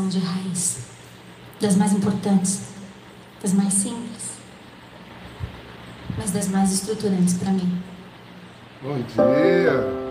de raiz, das mais importantes, das mais simples, mas das mais estruturantes para mim. Bom dia!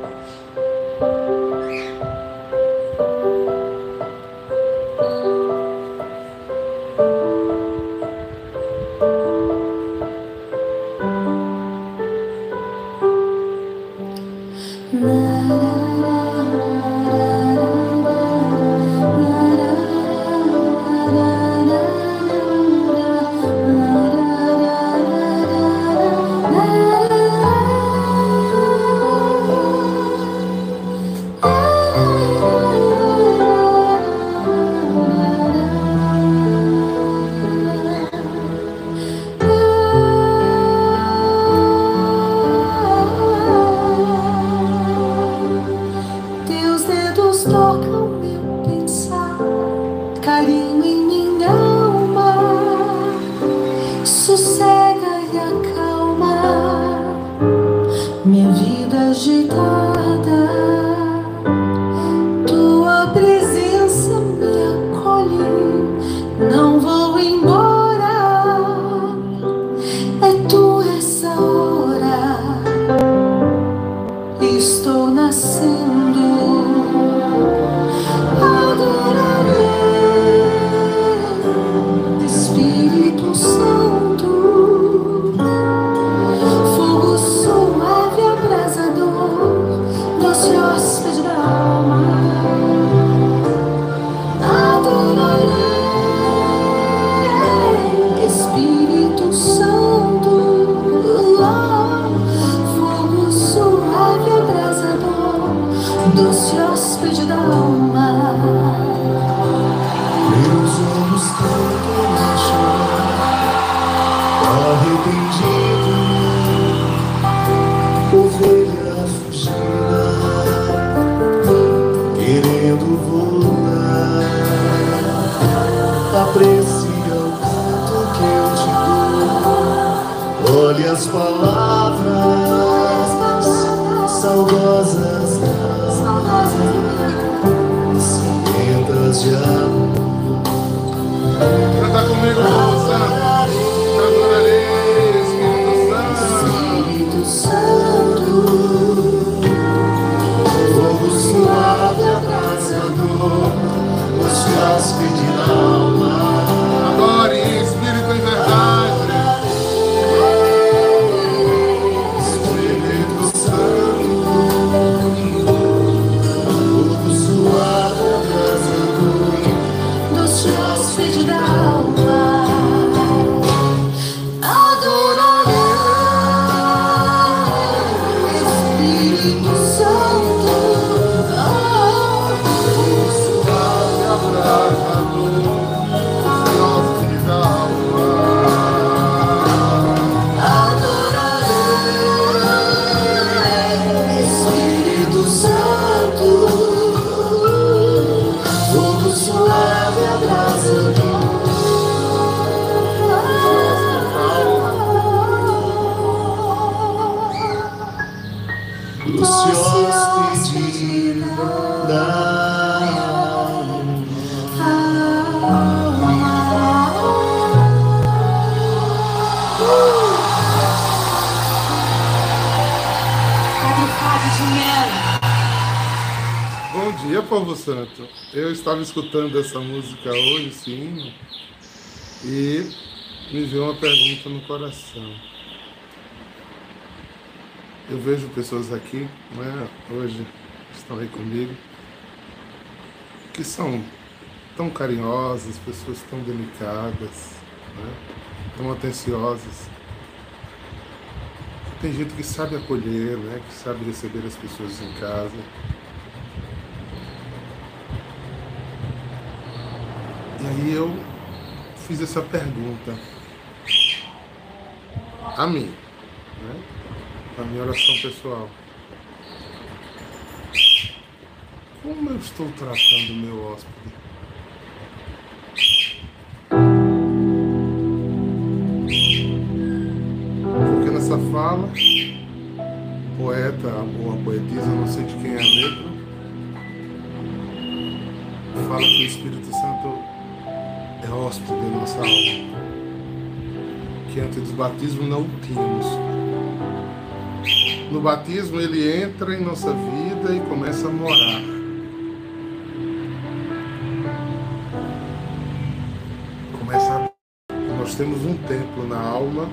Estava escutando essa música hoje, sim, e me veio uma pergunta no coração. Eu vejo pessoas aqui, né, hoje estão aí comigo, que são tão carinhosas, pessoas tão delicadas, né, tão atenciosas. Tem gente que sabe acolher, né, que sabe receber as pessoas em casa E aí eu fiz essa pergunta a mim, né? a minha oração pessoal. Como eu estou tratando o meu hóspede? Porque nessa fala, poeta, ou a poetisa, não sei de quem é a letra, fala que o Espírito Santo hóspede da nossa alma, que antes do batismo não o tínhamos. No batismo ele entra em nossa vida e começa a morar. Começa a... Nós temos um templo na alma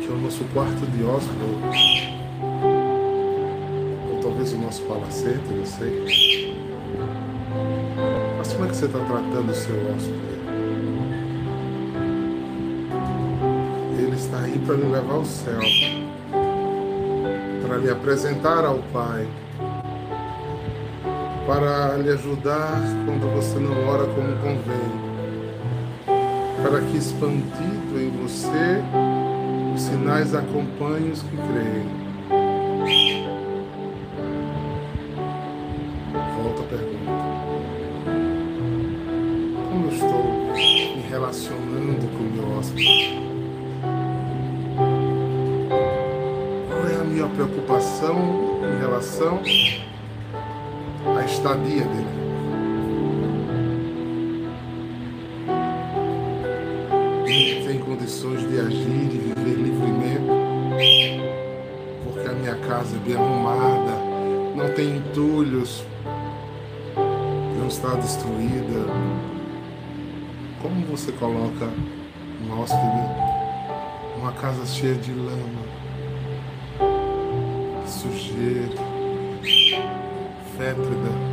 que é o nosso quarto de hóspede talvez o nosso palacete, não sei. Como é que você está tratando o seu hóspede? Ele está aí para lhe levar ao céu, para lhe apresentar ao Pai, para lhe ajudar quando você não ora como convém, para que expandido em você os sinais acompanhem os que creem. Relacionando com o meu hóspede? Qual é a minha preocupação em relação à estadia dele? Ele tem condições de agir e viver livremente, porque a minha casa é bem arrumada, não tem entulhos, não está destruída como você coloca um hóspede numa casa cheia de lama, sujeira, fétrida?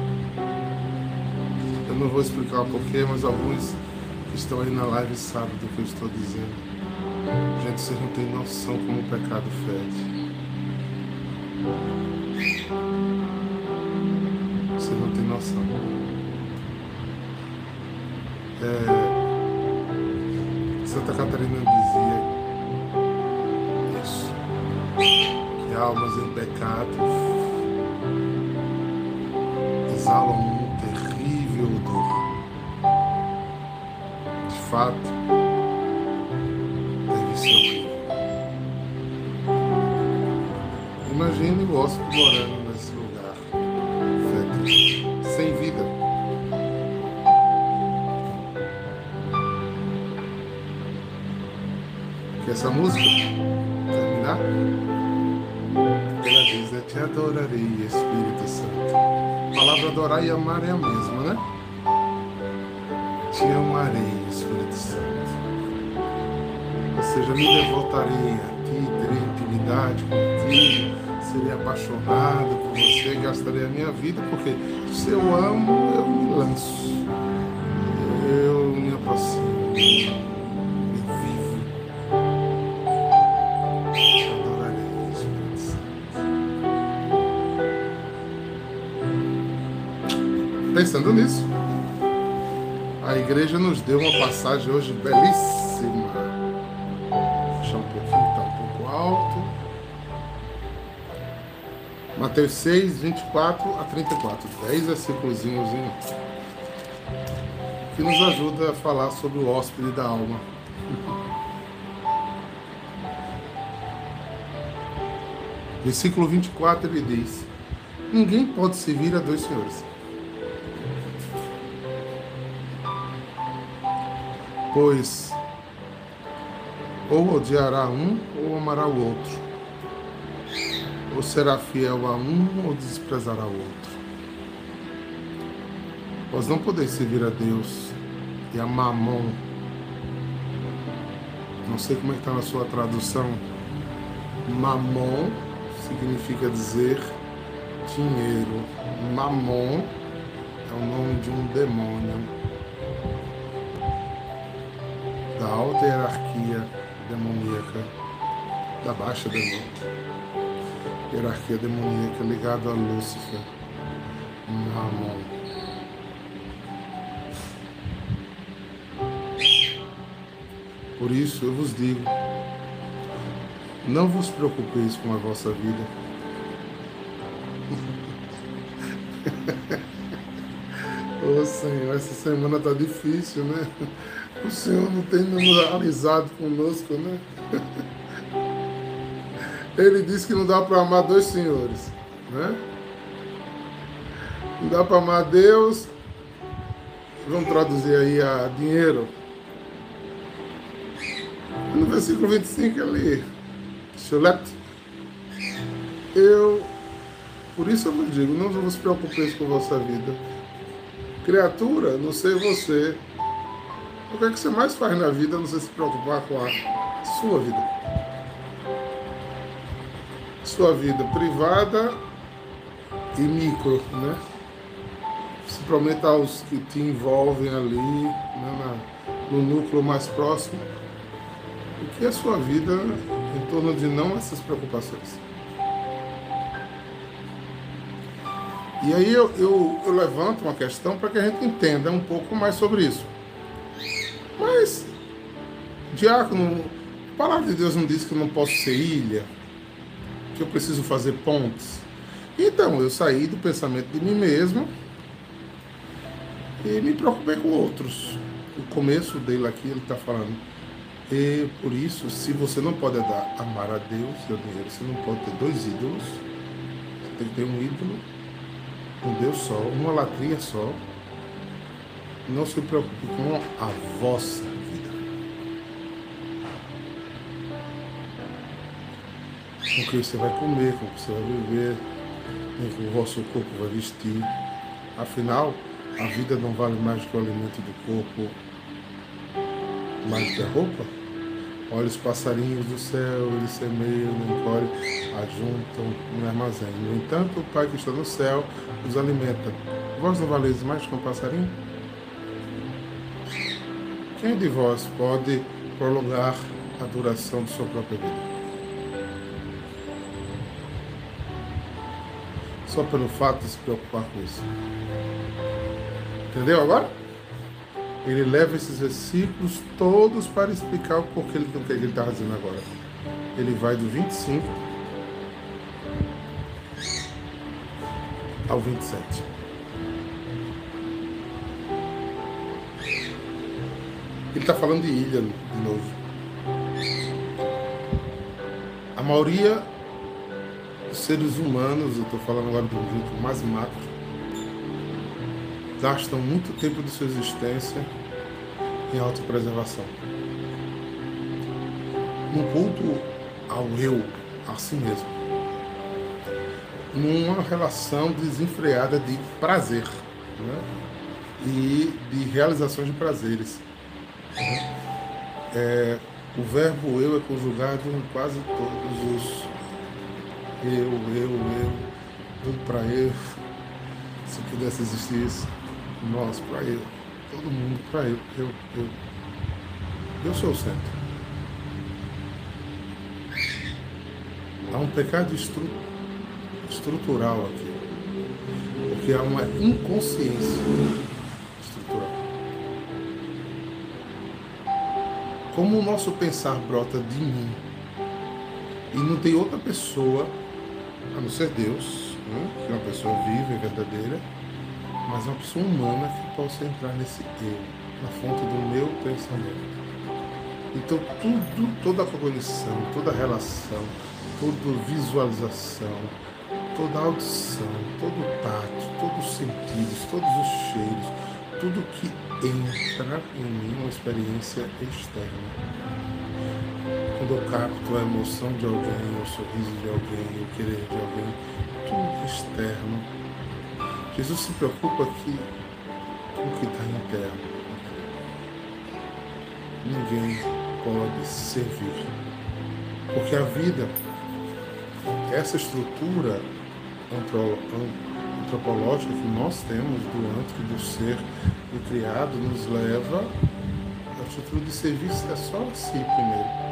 Eu não vou explicar o porquê, mas alguns que estão aí na live sabem do que eu estou dizendo. Gente, vocês não têm noção como o pecado fede. Você não tem noção. É, Santa Catarina dizia isso, que almas em pecado exalam um terrível odor. De fato, deve ser horrível. Imagine o hóspede morando e amar é a mesma, né? Te amarei, Espírito Santo. Ou seja, me devotarei a ti, terei intimidade contigo, serei apaixonado por você, gastarei a minha vida, porque se eu amo, eu me lanço, eu me aproximo. Pensando nisso, a igreja nos deu uma passagem hoje belíssima. Puxar um pouquinho, está um pouco alto. Mateus 6, 24 a 34. 10 versículos que nos ajuda a falar sobre o hóspede da alma. Versículo 24 ele diz: Ninguém pode servir a dois senhores. Pois ou odiará um ou amará o outro, ou será fiel a um ou desprezará o outro. Vós não podeis servir a Deus e a Mamon. Não sei como é está na sua tradução. Mamon significa dizer dinheiro. Mamon é o nome de um demônio da alta hierarquia demoníaca, da baixa demoníaca, hierarquia demoníaca ligada a Lúcifer, Mamon. Por isso eu vos digo, não vos preocupeis com a vossa vida. Ô oh, Senhor, essa semana tá difícil, né? O Senhor não tem amizade conosco, né? Ele disse que não dá para amar dois senhores, né? Não dá para amar Deus vamos traduzir aí a dinheiro. No versículo 25 ali, Shulet, eu, por isso eu vos digo, não vos preocupeis com a vossa vida. Criatura, não sei você, o que, é que você mais faz na vida, não sei se preocupar com a sua vida. Sua vida privada e micro, né? Principalmente aos que te envolvem ali, né, no núcleo mais próximo. O que é sua vida em torno de não essas preocupações? E aí eu, eu, eu levanto uma questão para que a gente entenda um pouco mais sobre isso. Mas, diácono, a palavra de Deus não diz que eu não posso ser ilha, que eu preciso fazer pontes. Então, eu saí do pensamento de mim mesmo e me preocupei com outros. O começo dele aqui, ele está falando. E por isso, se você não pode dar, amar a Deus e dinheiro, você não pode ter dois ídolos. Você tem que ter um ídolo, um Deus só, uma latria só. Não se preocupe com a vossa vida. Com o que você vai comer, com o que você vai viver, com o vosso corpo vai vestir. Afinal, a vida não vale mais que o alimento do corpo, mais que a roupa? Olha os passarinhos do céu, eles semeiam, não colhem, ajuntam no armazém. No entanto, o Pai que está no céu os alimenta. Vós não valeis mais que um passarinho? Quem de vós pode prolongar a duração de sua própria vida? Só pelo fato de se preocupar com isso. Entendeu agora? Ele leva esses versículos todos para explicar o porquê ele, o que ele está dizendo agora. Ele vai do 25 ao 27. Ele está falando de ilha de novo. A maioria dos seres humanos, eu estou falando agora do jeito mais macro, gastam muito tempo de sua existência em autopreservação. Um culto ao eu, a si mesmo. Numa relação desenfreada de prazer né? e de realizações de prazeres. É, o verbo eu é conjugado em quase todos os eu, eu, eu, um para eu, se pudesse existir isso, nós para eu, todo mundo para eu, eu, eu. Eu sou o centro. Há um pecado estru estrutural aqui, porque há uma inconsciência como o nosso pensar brota de mim e não tem outra pessoa, a não ser Deus, né? que é uma pessoa viva e verdadeira, mas uma pessoa humana que possa entrar nesse eu, na fonte do meu pensamento. Então tudo, toda a cognição, toda a relação, toda visualização, toda a audição, todo o tato, todos os sentidos, todos os cheiros, tudo que entra em mim uma experiência externa. Quando eu capto a emoção de alguém, o sorriso de alguém, o querer de alguém, tudo externo. Jesus se preocupa aqui com o que está interno. Ninguém pode servir. Porque a vida, essa estrutura antropológica que nós temos do antro, do ser do criado, nos leva a atitude de serviço é só a si primeiro.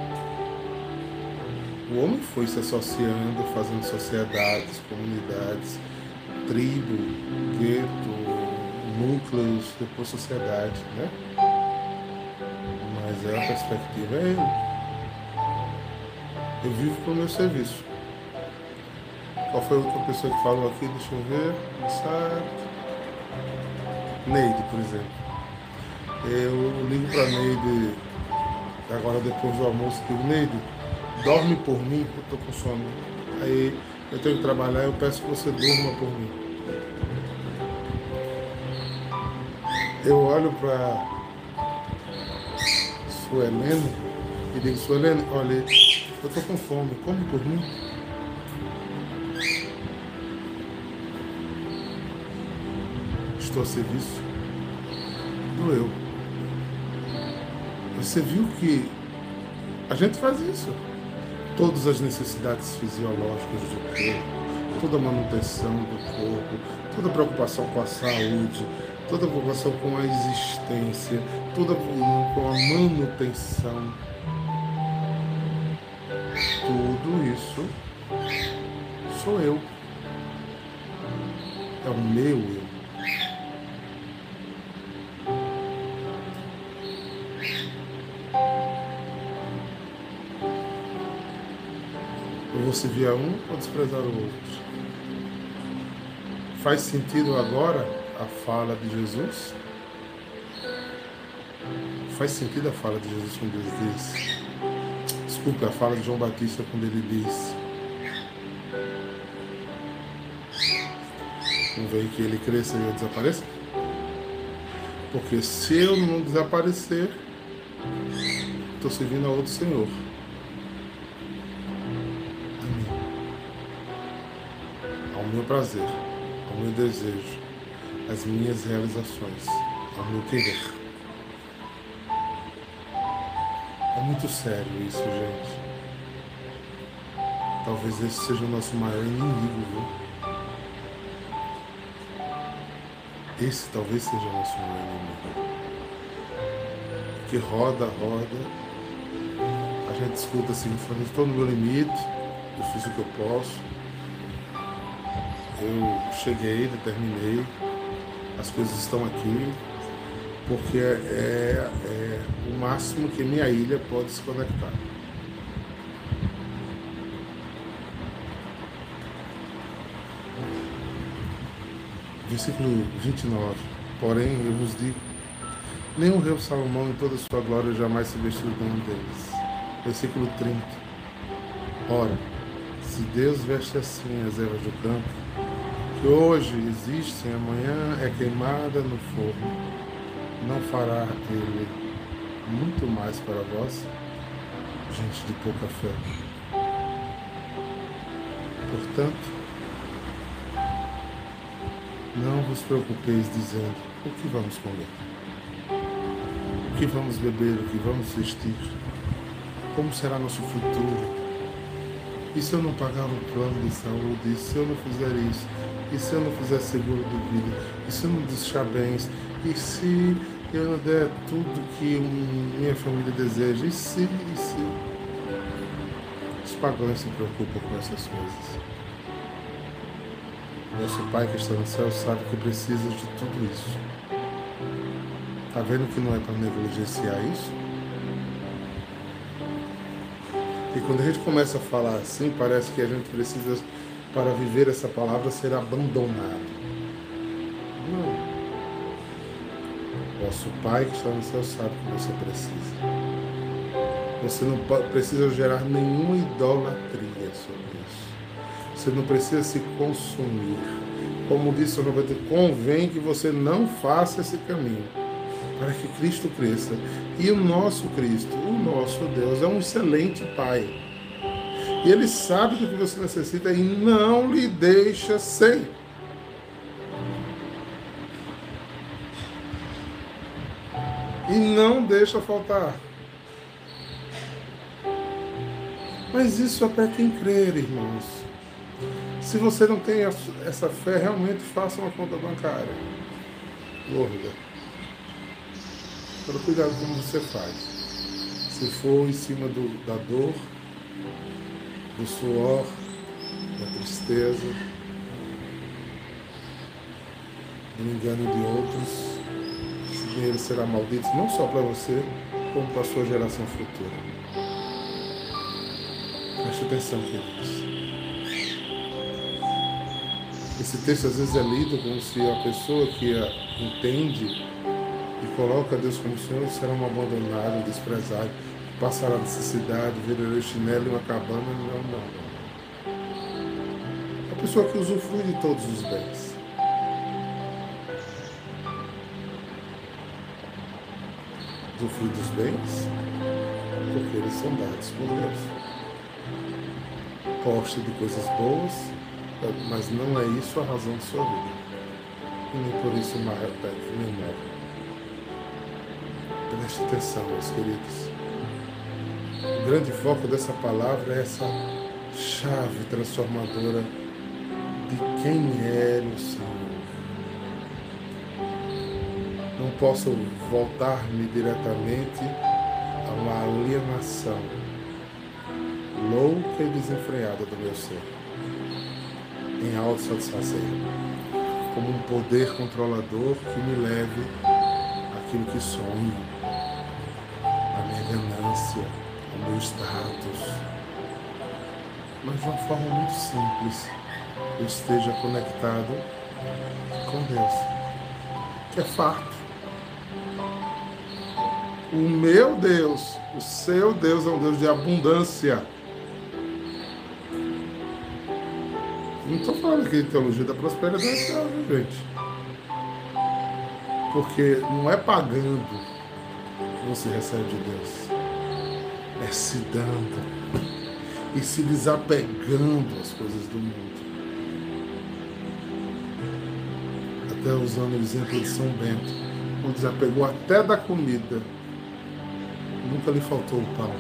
O homem foi se associando, fazendo sociedades, comunidades, tribo, gueto, núcleos, depois sociedade, né? Mas é a perspectiva é eu. Eu vivo para o meu serviço. Qual foi a outra pessoa que falou aqui? Deixa eu ver. Neide, por exemplo. Eu ligo para Neide agora depois do almoço digo, Neide, dorme por mim, eu estou com sono. Aí eu tenho que trabalhar, eu peço que você durma por mim. eu olho para Suelene e digo, Suelene, olha, eu estou com fome, come por mim. Estou a serviço do eu. Você viu que a gente faz isso. Todas as necessidades fisiológicas do corpo, toda a manutenção do corpo, toda a preocupação com a saúde, toda a preocupação com a existência, toda com a manutenção. Tudo isso sou eu. É o meu eu. Eu vou servir a um ou desprezar o outro? Faz sentido agora a fala de Jesus? Faz sentido a fala de Jesus quando ele diz. Desculpe, a fala de João Batista quando ele diz. Vem que ele cresça e eu desapareça? Porque se eu não desaparecer, estou servindo a outro Senhor. Meu prazer, ao meu desejo as minhas realizações, ao meu querer. É muito sério isso, gente. Talvez esse seja o nosso maior inimigo, viu? Esse talvez seja o nosso maior inimigo. Que roda, roda. A gente escuta assim, falando, estou no meu limite, eu fiz o que eu posso. Eu cheguei, determinei, as coisas estão aqui, porque é, é, é o máximo que minha ilha pode se conectar. Versículo 29. Porém, eu vos digo: nenhum rei Salomão em toda a sua glória jamais se vestiu de um deles. Versículo 30. Ora, se Deus veste assim as ervas do campo, que hoje existe, amanhã é queimada no forno, não fará ele muito mais para vós, gente de pouca fé. Portanto, não vos preocupeis dizendo o que vamos comer, o que vamos beber, o que vamos vestir, como será nosso futuro. E se eu não pagar um plano de saúde? E se eu não fizer isso? E se eu não fizer seguro de vida? E se eu não deixar bens? E se eu não der tudo que minha família deseja? E se, e se? Os pagãos se preocupam com essas coisas. Nosso Pai que está no céu sabe que precisa de tudo isso. Está vendo que não é para negligenciar isso? E quando a gente começa a falar assim, parece que a gente precisa para viver essa palavra ser abandonado. Não. Vosso Pai que está no céu sabe que você precisa. Você não precisa gerar nenhuma idolatria sobre isso. Você não precisa se consumir. Como disse o Roberto, convém que você não faça esse caminho para que Cristo cresça. E o nosso Cristo, o nosso Deus, é um excelente Pai e Ele sabe do que você necessita e não lhe deixa sem. E não deixa faltar. Mas isso é para quem crer, irmãos. Se você não tem essa fé, realmente faça uma conta bancária. Gorda. Para cuidado como você faz. Se for em cima do, da dor, do suor, da tristeza, do engano de outros. Esse dinheiro será maldito não só para você, como para a sua geração futura. Preste atenção, queridos. Esse texto às vezes é lido como se a pessoa que entende e coloca Deus como Senhor será um abandonado, um desprezado passar a necessidade, virarei chinelo e uma cabana, não, não. A pessoa que usufrui de todos os bens. usufruir dos bens? Porque eles são dados por Deus. Gosta de coisas boas, mas não é isso a razão de sua vida. E nem por isso uma repete nem morre. Preste atenção, meus queridos. Grande foco dessa palavra é essa chave transformadora de quem é o Senhor. Não posso voltar-me diretamente a uma alienação louca e desenfreada do meu ser, em autossatisfazer, como um poder controlador que me leve àquilo que sonho, à minha ganância, status. Mas de uma forma muito simples, esteja conectado com Deus, que é fato. O meu Deus, o seu Deus é um Deus de abundância. Não estou falando aqui de teologia da prosperidade, não, gente. Porque não é pagando que você recebe de Deus. Se dando e se desapegando às coisas do mundo. Até usando o exemplo de São Bento, o desapegou até da comida. Nunca lhe faltou o pão.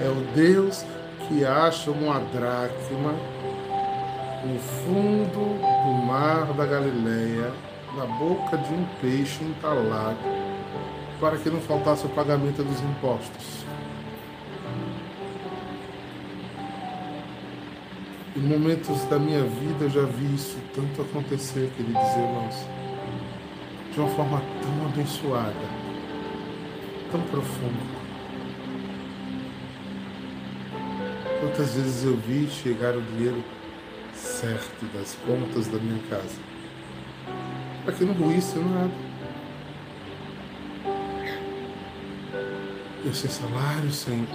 É o Deus que acha uma dracma no fundo do mar da Galileia, na boca de um peixe entalado, para que não faltasse o pagamento dos impostos. Em momentos da minha vida eu já vi isso tanto acontecer, queridos irmãos, de uma forma tão abençoada, tão profunda. Quantas vezes eu vi chegar o dinheiro certo das contas da minha casa, para que não ruísse nada. Eu sem salário, sem,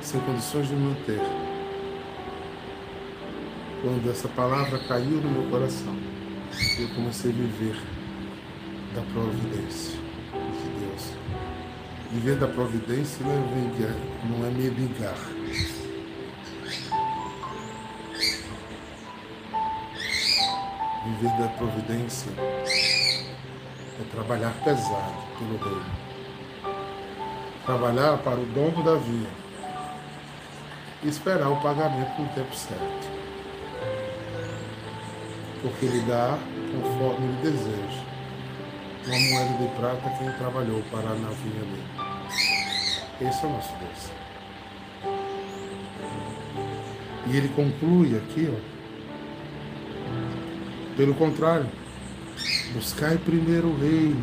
sem condições de manter quando essa palavra caiu no meu coração, eu comecei a viver da providência de Deus. Viver da providência não é, não é me vingar. Da providência é trabalhar pesado pelo reino. Trabalhar para o dono da vida e esperar o pagamento no tempo certo porque ele dá conforme ele deseja. Uma moeda de prata quem trabalhou para a navinha dele. Esse é o nosso Deus. E ele conclui aqui, ó. Pelo contrário, buscai primeiro o reino.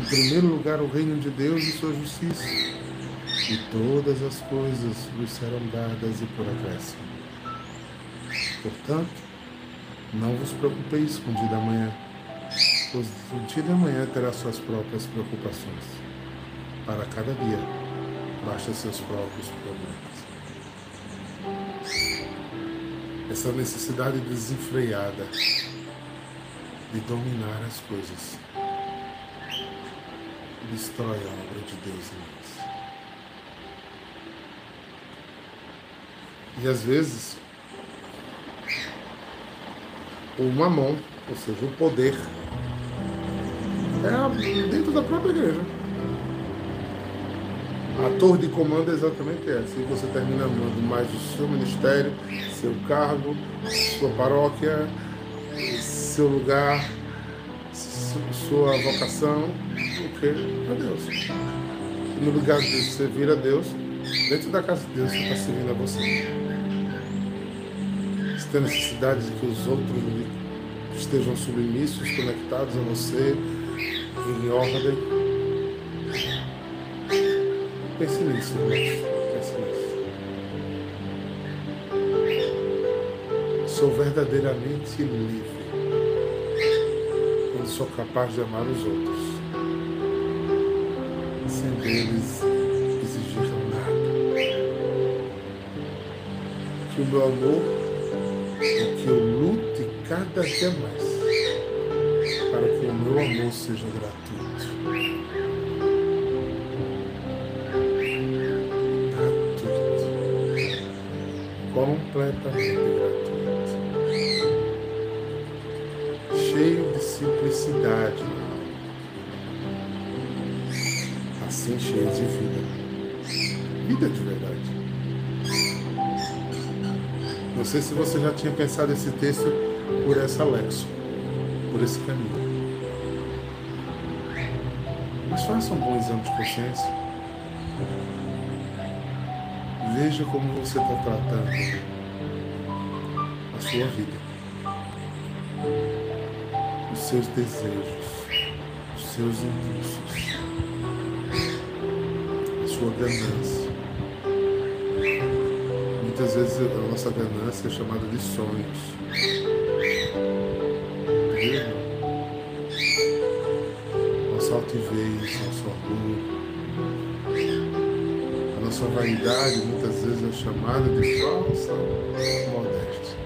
Em primeiro lugar, o reino de Deus e sua justiça. E todas as coisas vos serão dadas e por acréscimo. Portanto, não vos preocupeis com o dia da manhã, pois o dia da manhã terá suas próprias preocupações. Para cada dia, basta seus próprios problemas. Essa necessidade desenfreada de dominar as coisas destrói a obra de Deus em nós. E às vezes o mamon, ou seja, o poder, é dentro da própria igreja. A torre de comando é exatamente essa. E você termina amando mais o seu ministério, seu cargo, sua paróquia, seu lugar, sua vocação, o que a Deus. E no lugar de servir a Deus, dentro da casa de Deus, você está servindo a você tem necessidade de que os outros estejam submissos, conectados a você, em ordem. Pense nisso, irmãos. Pense nisso. Sou verdadeiramente livre quando sou capaz de amar os outros, sem deles exigir nada. Que o meu amor que eu lute cada dia mais para que o meu amor seja. Gratuito. Completamente gratuito. Cheio de simplicidade Assim cheio de vida. Vida de verdade. Não sei se você já tinha pensado esse texto por essa lexo, por esse caminho. Mas faça um bom exame de consciência. Veja como você está tratando a sua vida, os seus desejos, os seus impulsos, a sua ganância. Muitas vezes a nossa ganância é chamada de sonhos. altivez, nosso orgulho. Nossa vaidade muitas vezes é chamada de falsa modéstia.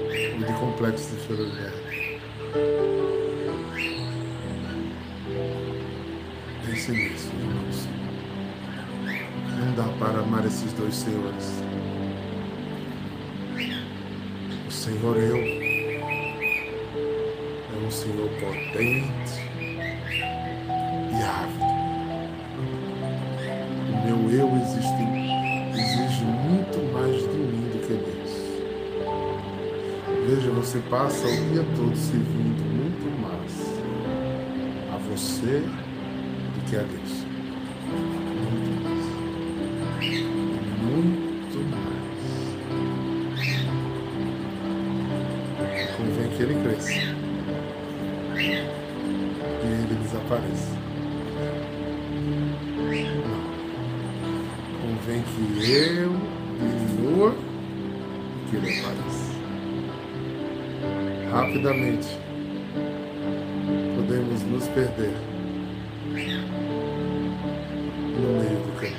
E de complexo de inferioridade. Pense nisso, irmãos. Não dá para amar esses dois senhores. O Senhor é eu Senhor potente Veja, você passa o dia todo servindo muito mais a você do que a Deus. Rapidamente podemos nos perder no meio do caminho.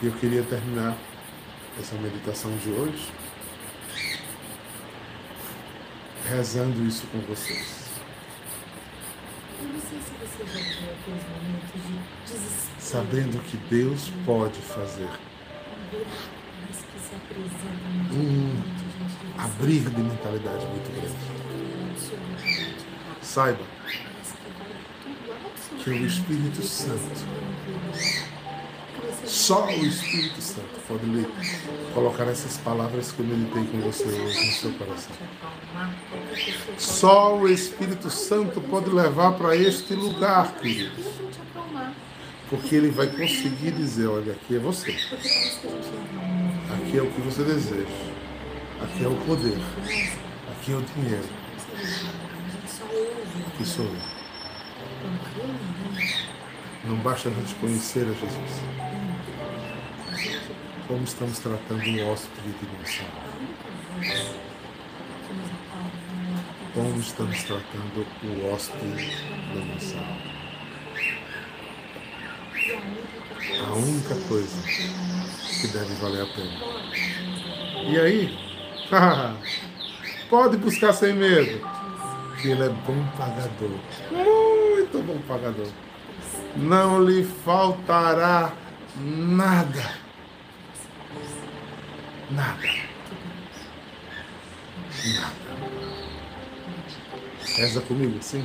E eu queria terminar essa meditação de hoje rezando isso com vocês. Eu não sei se você já viu aqueles momentos de desespero. Sabendo que Deus pode fazer. Um abrigo de mentalidade muito grande. Saiba que o Espírito Santo só o Espírito Santo pode lhe colocar essas palavras que eu meditei com você hoje no seu coração. Só o Espírito Santo pode levar para este lugar, queridos. Porque ele vai conseguir dizer: olha, aqui é você. Aqui é o que você deseja. Aqui é o poder. Aqui é o dinheiro. Aqui sou eu. Não basta a gente conhecer a Jesus como estamos tratando o hóspede de dimensão. Como estamos tratando o hóspede dimensão. A única coisa que deve valer a pena. E aí? Pode buscar sem medo, que ele é bom pagador. Muito bom pagador. Não lhe faltará nada Nada. Nada. Reza comigo, sim?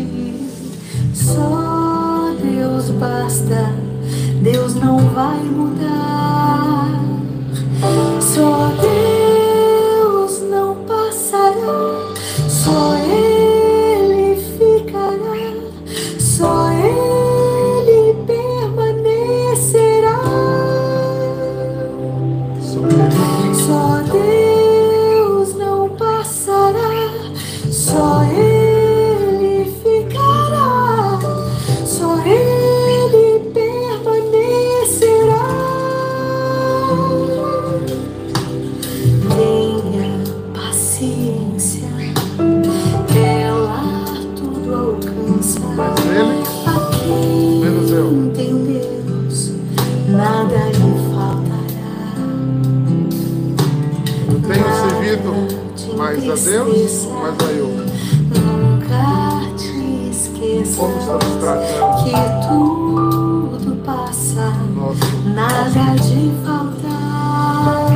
inquiete, só Deus basta, Deus não vai mudar, eu tenho servido mais a Deus mais a eu? Nunca te esqueça Como estamos tratando que tudo passa, nosso nada de faltar.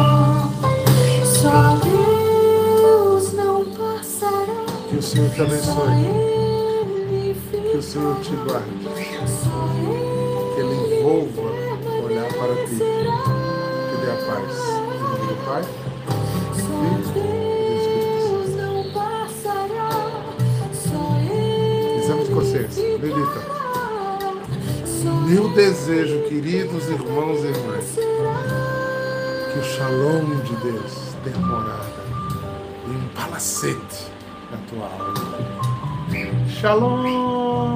Só Deus não passará. Que o Senhor te abençoe. Que o Senhor te guarde. Que Ele envolva olhar para ti. Que dê a paz. Em nome do Pai, Medita. Só Meu desejo, queridos irmãos e irmãs, que o shalom de Deus tenha morada em um palacete na tua alma. Shalom!